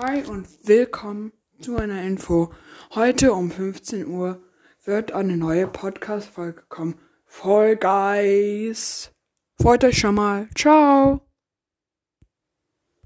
Hi und willkommen zu einer Info. Heute um 15 Uhr wird eine neue Podcast-Folge kommen. Voll Guys. Freut euch schon mal. Ciao.